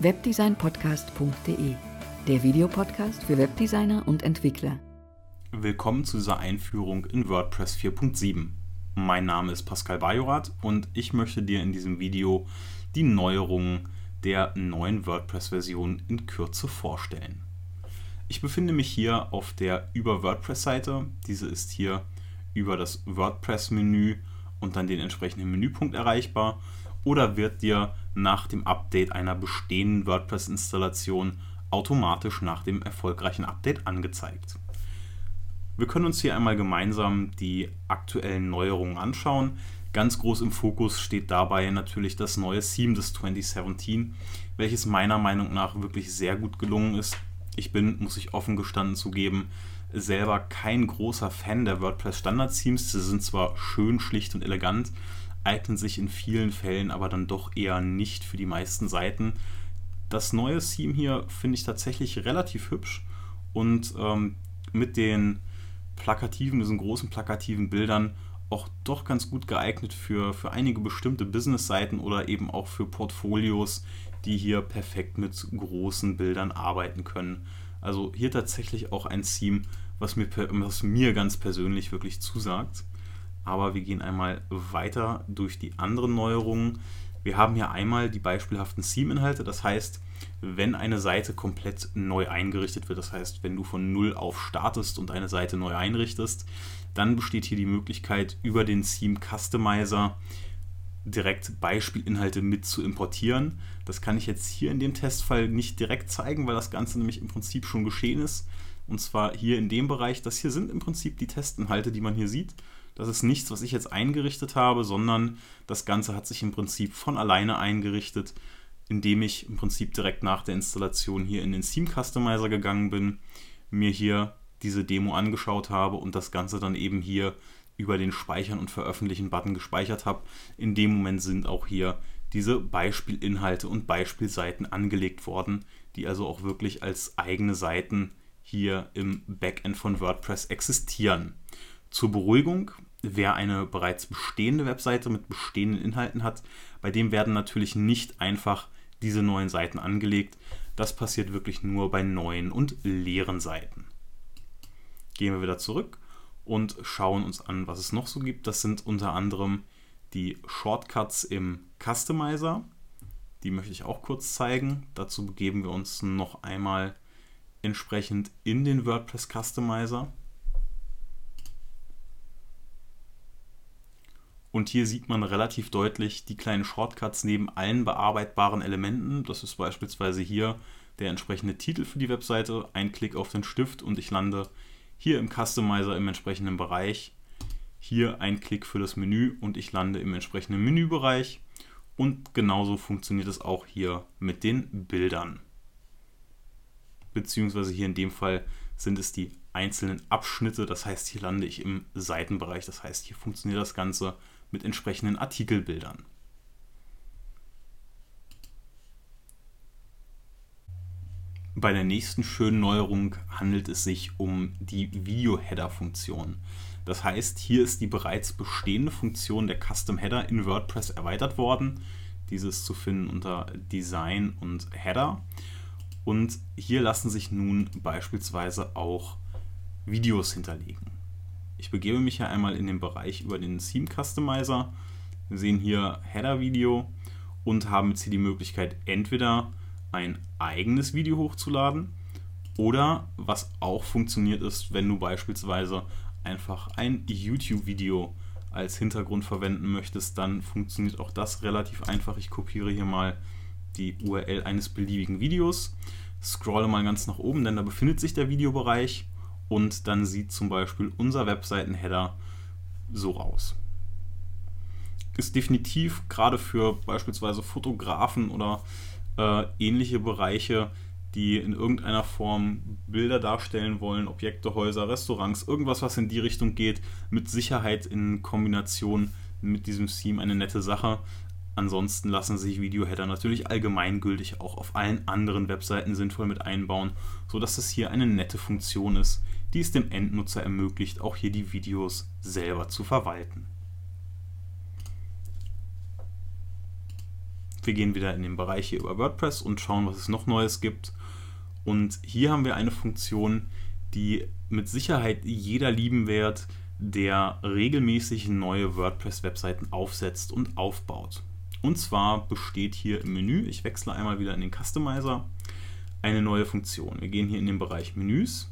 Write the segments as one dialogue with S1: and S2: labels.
S1: webdesignpodcast.de, der Videopodcast für Webdesigner und Entwickler.
S2: Willkommen zu dieser Einführung in WordPress 4.7. Mein Name ist Pascal Bajorath und ich möchte dir in diesem Video die Neuerungen der neuen WordPress-Version in Kürze vorstellen. Ich befinde mich hier auf der Über WordPress-Seite. Diese ist hier über das WordPress-Menü und dann den entsprechenden Menüpunkt erreichbar oder wird dir nach dem Update einer bestehenden WordPress-Installation automatisch nach dem erfolgreichen Update angezeigt. Wir können uns hier einmal gemeinsam die aktuellen Neuerungen anschauen. Ganz groß im Fokus steht dabei natürlich das neue Theme des 2017, welches meiner Meinung nach wirklich sehr gut gelungen ist. Ich bin, muss ich offen gestanden zugeben, selber kein großer Fan der WordPress Standard Themes. Sie sind zwar schön, schlicht und elegant, eignen sich in vielen Fällen aber dann doch eher nicht für die meisten Seiten. Das neue Theme hier finde ich tatsächlich relativ hübsch und ähm, mit den plakativen, diesen großen plakativen Bildern auch doch ganz gut geeignet für, für einige bestimmte Business-Seiten oder eben auch für Portfolios, die hier perfekt mit großen Bildern arbeiten können. Also hier tatsächlich auch ein Theme, was mir, was mir ganz persönlich wirklich zusagt. Aber wir gehen einmal weiter durch die anderen Neuerungen. Wir haben hier einmal die beispielhaften Theme-Inhalte. Das heißt, wenn eine Seite komplett neu eingerichtet wird, das heißt, wenn du von Null auf startest und eine Seite neu einrichtest, dann besteht hier die Möglichkeit, über den Theme Customizer direkt Beispielinhalte mit zu importieren. Das kann ich jetzt hier in dem Testfall nicht direkt zeigen, weil das Ganze nämlich im Prinzip schon geschehen ist. Und zwar hier in dem Bereich, das hier sind im Prinzip die Testinhalte, die man hier sieht. Das ist nichts, was ich jetzt eingerichtet habe, sondern das Ganze hat sich im Prinzip von alleine eingerichtet, indem ich im Prinzip direkt nach der Installation hier in den Theme Customizer gegangen bin, mir hier diese Demo angeschaut habe und das Ganze dann eben hier über den Speichern und Veröffentlichen Button gespeichert habe. In dem Moment sind auch hier diese Beispielinhalte und Beispielseiten angelegt worden, die also auch wirklich als eigene Seiten hier im Backend von WordPress existieren. Zur Beruhigung, wer eine bereits bestehende Webseite mit bestehenden Inhalten hat, bei dem werden natürlich nicht einfach diese neuen Seiten angelegt. Das passiert wirklich nur bei neuen und leeren Seiten. Gehen wir wieder zurück und schauen uns an, was es noch so gibt. Das sind unter anderem die Shortcuts im Customizer. Die möchte ich auch kurz zeigen. Dazu begeben wir uns noch einmal entsprechend in den WordPress Customizer. Und hier sieht man relativ deutlich die kleinen Shortcuts neben allen bearbeitbaren Elementen. Das ist beispielsweise hier der entsprechende Titel für die Webseite. Ein Klick auf den Stift und ich lande hier im Customizer im entsprechenden Bereich. Hier ein Klick für das Menü und ich lande im entsprechenden Menübereich. Und genauso funktioniert es auch hier mit den Bildern. Beziehungsweise hier in dem Fall sind es die einzelnen Abschnitte. Das heißt, hier lande ich im Seitenbereich. Das heißt, hier funktioniert das Ganze mit entsprechenden Artikelbildern. Bei der nächsten schönen Neuerung handelt es sich um die Video-Header-Funktion. Das heißt, hier ist die bereits bestehende Funktion der Custom Header in WordPress erweitert worden. Dieses zu finden unter Design und Header. Und hier lassen sich nun beispielsweise auch Videos hinterlegen. Ich begebe mich hier einmal in den Bereich über den Theme Customizer. Wir sehen hier Header-Video und haben jetzt hier die Möglichkeit, entweder ein eigenes Video hochzuladen oder was auch funktioniert ist, wenn du beispielsweise einfach ein YouTube-Video als Hintergrund verwenden möchtest, dann funktioniert auch das relativ einfach. Ich kopiere hier mal die URL eines beliebigen Videos, scrolle mal ganz nach oben, denn da befindet sich der Videobereich und dann sieht zum Beispiel unser Webseiten-Header so aus. Ist definitiv gerade für beispielsweise Fotografen oder äh, ähnliche Bereiche, die in irgendeiner Form Bilder darstellen wollen, Objekte, Häuser, Restaurants, irgendwas, was in die Richtung geht, mit Sicherheit in Kombination mit diesem Theme eine nette Sache. Ansonsten lassen sich Videoheader natürlich allgemeingültig auch auf allen anderen Webseiten sinnvoll mit einbauen, sodass es hier eine nette Funktion ist, die es dem Endnutzer ermöglicht, auch hier die Videos selber zu verwalten. Wir gehen wieder in den Bereich hier über WordPress und schauen, was es noch Neues gibt. Und hier haben wir eine Funktion, die mit Sicherheit jeder lieben wird, der regelmäßig neue WordPress-Webseiten aufsetzt und aufbaut. Und zwar besteht hier im Menü, ich wechsle einmal wieder in den Customizer, eine neue Funktion. Wir gehen hier in den Bereich Menüs,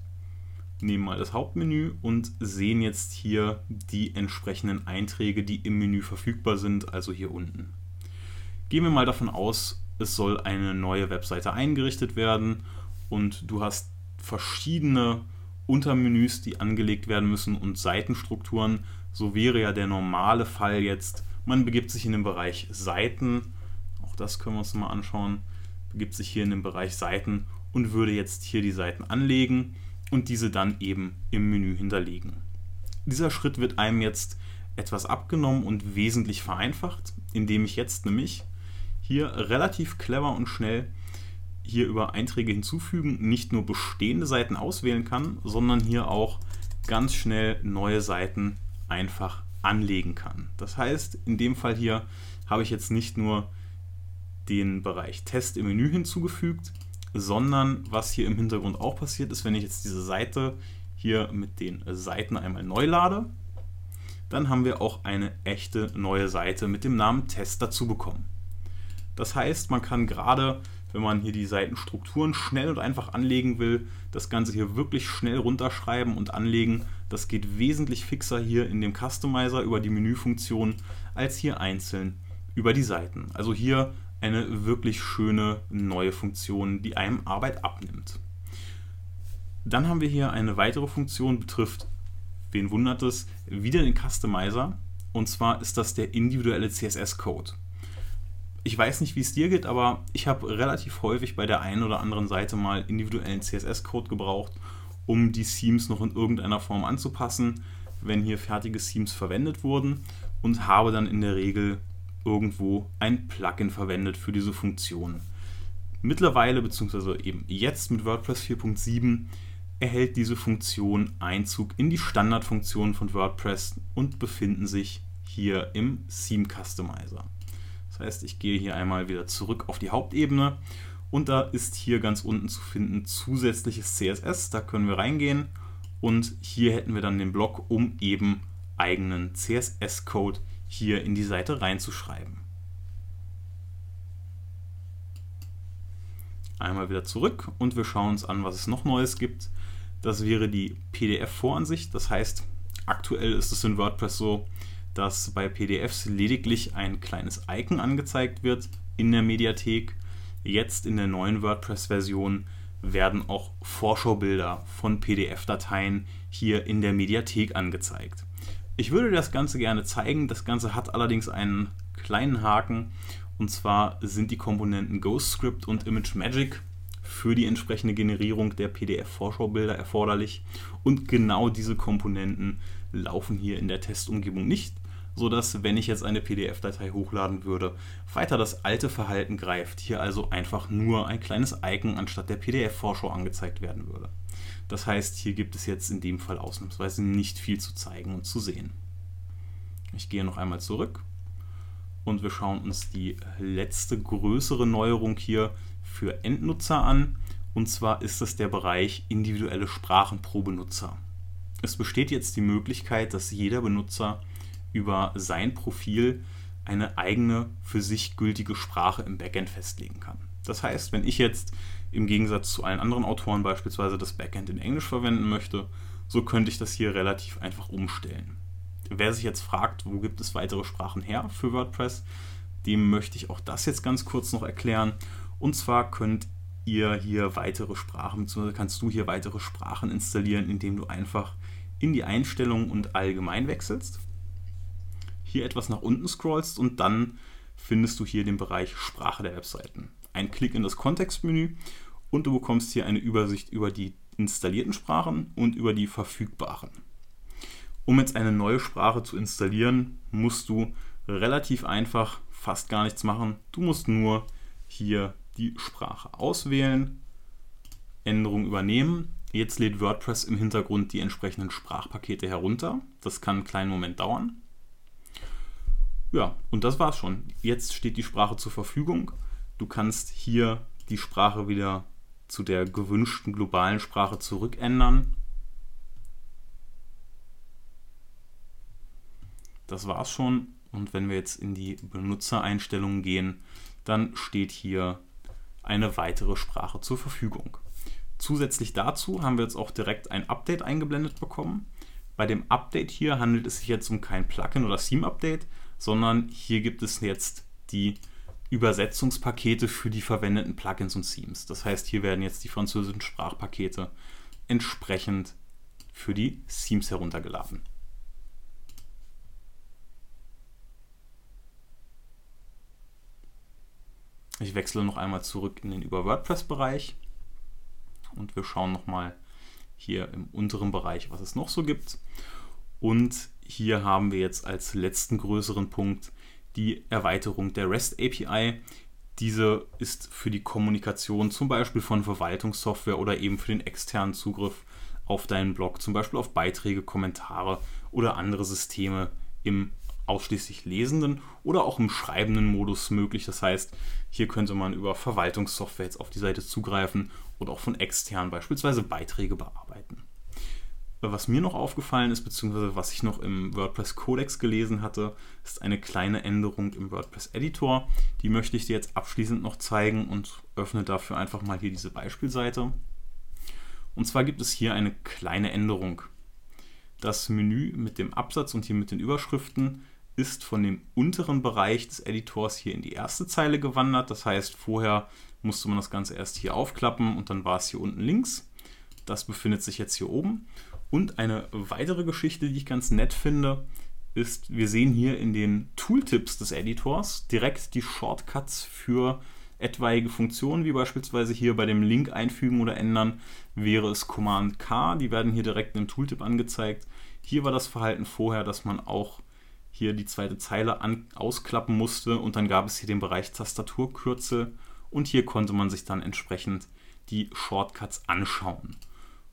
S2: nehmen mal das Hauptmenü und sehen jetzt hier die entsprechenden Einträge, die im Menü verfügbar sind, also hier unten. Gehen wir mal davon aus, es soll eine neue Webseite eingerichtet werden und du hast verschiedene Untermenüs, die angelegt werden müssen und Seitenstrukturen. So wäre ja der normale Fall jetzt, man begibt sich in den Bereich Seiten, auch das können wir uns mal anschauen, begibt sich hier in den Bereich Seiten und würde jetzt hier die Seiten anlegen und diese dann eben im Menü hinterlegen. Dieser Schritt wird einem jetzt etwas abgenommen und wesentlich vereinfacht, indem ich jetzt nämlich hier relativ clever und schnell hier über Einträge hinzufügen nicht nur bestehende Seiten auswählen kann, sondern hier auch ganz schnell neue Seiten einfach anlegen kann. Das heißt, in dem Fall hier habe ich jetzt nicht nur den Bereich Test im Menü hinzugefügt, sondern was hier im Hintergrund auch passiert ist, wenn ich jetzt diese Seite hier mit den Seiten einmal neu lade, dann haben wir auch eine echte neue Seite mit dem Namen Test dazu bekommen. Das heißt, man kann gerade, wenn man hier die Seitenstrukturen schnell und einfach anlegen will, das Ganze hier wirklich schnell runterschreiben und anlegen. Das geht wesentlich fixer hier in dem Customizer über die Menüfunktion als hier einzeln über die Seiten. Also hier eine wirklich schöne neue Funktion, die einem Arbeit abnimmt. Dann haben wir hier eine weitere Funktion, betrifft, wen wundert es, wieder den Customizer. Und zwar ist das der individuelle CSS-Code. Ich weiß nicht, wie es dir geht, aber ich habe relativ häufig bei der einen oder anderen Seite mal individuellen CSS-Code gebraucht, um die Themes noch in irgendeiner Form anzupassen, wenn hier fertige Themes verwendet wurden und habe dann in der Regel irgendwo ein Plugin verwendet für diese Funktion. Mittlerweile, beziehungsweise eben jetzt mit WordPress 4.7, erhält diese Funktion Einzug in die Standardfunktionen von WordPress und befinden sich hier im Theme Customizer. Das heißt, ich gehe hier einmal wieder zurück auf die Hauptebene und da ist hier ganz unten zu finden zusätzliches CSS. Da können wir reingehen und hier hätten wir dann den Block, um eben eigenen CSS-Code hier in die Seite reinzuschreiben. Einmal wieder zurück und wir schauen uns an, was es noch Neues gibt. Das wäre die PDF-Voransicht. Das heißt, aktuell ist es in WordPress so, dass bei PDFs lediglich ein kleines Icon angezeigt wird in der Mediathek. Jetzt in der neuen WordPress-Version werden auch Vorschaubilder von PDF-Dateien hier in der Mediathek angezeigt. Ich würde das Ganze gerne zeigen. Das Ganze hat allerdings einen kleinen Haken. Und zwar sind die Komponenten GhostScript und ImageMagick für die entsprechende Generierung der PDF-Vorschaubilder erforderlich. Und genau diese Komponenten laufen hier in der Testumgebung nicht, sodass, wenn ich jetzt eine PDF-Datei hochladen würde, weiter das alte Verhalten greift. Hier also einfach nur ein kleines Icon anstatt der PDF-Vorschau angezeigt werden würde. Das heißt, hier gibt es jetzt in dem Fall ausnahmsweise nicht viel zu zeigen und zu sehen. Ich gehe noch einmal zurück und wir schauen uns die letzte größere Neuerung hier für Endnutzer an. Und zwar ist es der Bereich individuelle Sprachen pro Benutzer. Es besteht jetzt die Möglichkeit, dass jeder Benutzer über sein Profil eine eigene für sich gültige Sprache im Backend festlegen kann. Das heißt, wenn ich jetzt im Gegensatz zu allen anderen Autoren beispielsweise das Backend in Englisch verwenden möchte, so könnte ich das hier relativ einfach umstellen. Wer sich jetzt fragt, wo gibt es weitere Sprachen her für WordPress, dem möchte ich auch das jetzt ganz kurz noch erklären. Und zwar könnt ihr hier weitere Sprachen, beziehungsweise kannst du hier weitere Sprachen installieren, indem du einfach in die Einstellungen und allgemein wechselst. Hier etwas nach unten scrollst und dann findest du hier den Bereich Sprache der Webseiten. Ein Klick in das Kontextmenü und du bekommst hier eine Übersicht über die installierten Sprachen und über die verfügbaren. Um jetzt eine neue Sprache zu installieren, musst du relativ einfach fast gar nichts machen. Du musst nur hier die Sprache auswählen, Änderung übernehmen. Jetzt lädt WordPress im Hintergrund die entsprechenden Sprachpakete herunter. Das kann einen kleinen Moment dauern. Ja, und das war's schon. Jetzt steht die Sprache zur Verfügung. Du kannst hier die Sprache wieder zu der gewünschten globalen Sprache zurückändern. Das war's schon. Und wenn wir jetzt in die Benutzereinstellungen gehen, dann steht hier eine weitere Sprache zur Verfügung. Zusätzlich dazu haben wir jetzt auch direkt ein Update eingeblendet bekommen. Bei dem Update hier handelt es sich jetzt um kein Plugin oder Theme-Update, sondern hier gibt es jetzt die Übersetzungspakete für die verwendeten Plugins und Themes. Das heißt, hier werden jetzt die französischen Sprachpakete entsprechend für die Themes heruntergeladen. Ich wechsle noch einmal zurück in den Über WordPress-Bereich und wir schauen nochmal hier im unteren Bereich, was es noch so gibt. Und hier haben wir jetzt als letzten größeren Punkt die Erweiterung der REST API. Diese ist für die Kommunikation zum Beispiel von Verwaltungssoftware oder eben für den externen Zugriff auf deinen Blog, zum Beispiel auf Beiträge, Kommentare oder andere Systeme im ausschließlich lesenden oder auch im schreibenden Modus möglich. Das heißt, hier könnte man über Verwaltungssoftware jetzt auf die Seite zugreifen oder auch von extern beispielsweise Beiträge bearbeiten. Was mir noch aufgefallen ist, beziehungsweise was ich noch im WordPress Codex gelesen hatte, ist eine kleine Änderung im WordPress Editor. Die möchte ich dir jetzt abschließend noch zeigen und öffne dafür einfach mal hier diese Beispielseite. Und zwar gibt es hier eine kleine Änderung. Das Menü mit dem Absatz und hier mit den Überschriften ist von dem unteren Bereich des Editors hier in die erste Zeile gewandert. Das heißt, vorher musste man das Ganze erst hier aufklappen und dann war es hier unten links. Das befindet sich jetzt hier oben. Und eine weitere Geschichte, die ich ganz nett finde, ist, wir sehen hier in den Tooltips des Editors direkt die Shortcuts für etwaige Funktionen, wie beispielsweise hier bei dem Link einfügen oder ändern, wäre es Command K, die werden hier direkt im Tooltip angezeigt. Hier war das Verhalten vorher, dass man auch hier die zweite Zeile an, ausklappen musste und dann gab es hier den Bereich Tastaturkürzel und hier konnte man sich dann entsprechend die Shortcuts anschauen.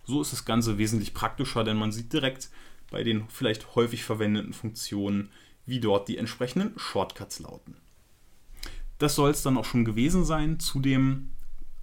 S2: So ist das Ganze wesentlich praktischer, denn man sieht direkt bei den vielleicht häufig verwendeten Funktionen, wie dort die entsprechenden Shortcuts lauten. Das soll es dann auch schon gewesen sein zu dem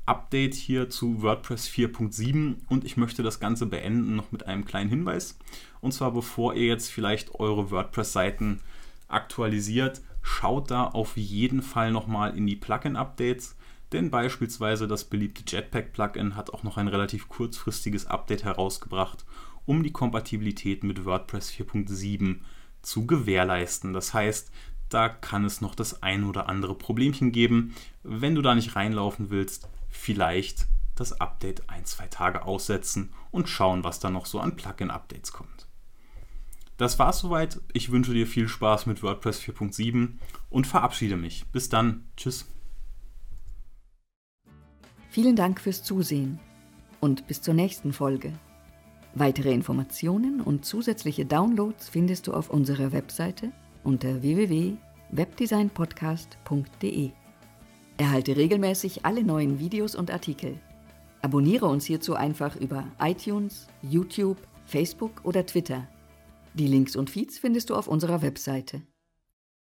S2: Update hier zu WordPress 4.7 und ich möchte das Ganze beenden noch mit einem kleinen Hinweis. Und zwar bevor ihr jetzt vielleicht eure WordPress-Seiten aktualisiert, schaut da auf jeden Fall nochmal in die Plugin-Updates. Denn beispielsweise das beliebte Jetpack-Plugin hat auch noch ein relativ kurzfristiges Update herausgebracht, um die Kompatibilität mit WordPress 4.7 zu gewährleisten. Das heißt, da kann es noch das ein oder andere Problemchen geben. Wenn du da nicht reinlaufen willst, vielleicht das Update ein, zwei Tage aussetzen und schauen, was da noch so an Plugin-Updates kommt. Das war's soweit. Ich wünsche dir viel Spaß mit WordPress 4.7 und verabschiede mich. Bis dann. Tschüss.
S1: Vielen Dank fürs Zusehen und bis zur nächsten Folge. Weitere Informationen und zusätzliche Downloads findest du auf unserer Webseite unter www.webdesignpodcast.de. Erhalte regelmäßig alle neuen Videos und Artikel. Abonniere uns hierzu einfach über iTunes, YouTube, Facebook oder Twitter. Die Links und Feeds findest du auf unserer Webseite.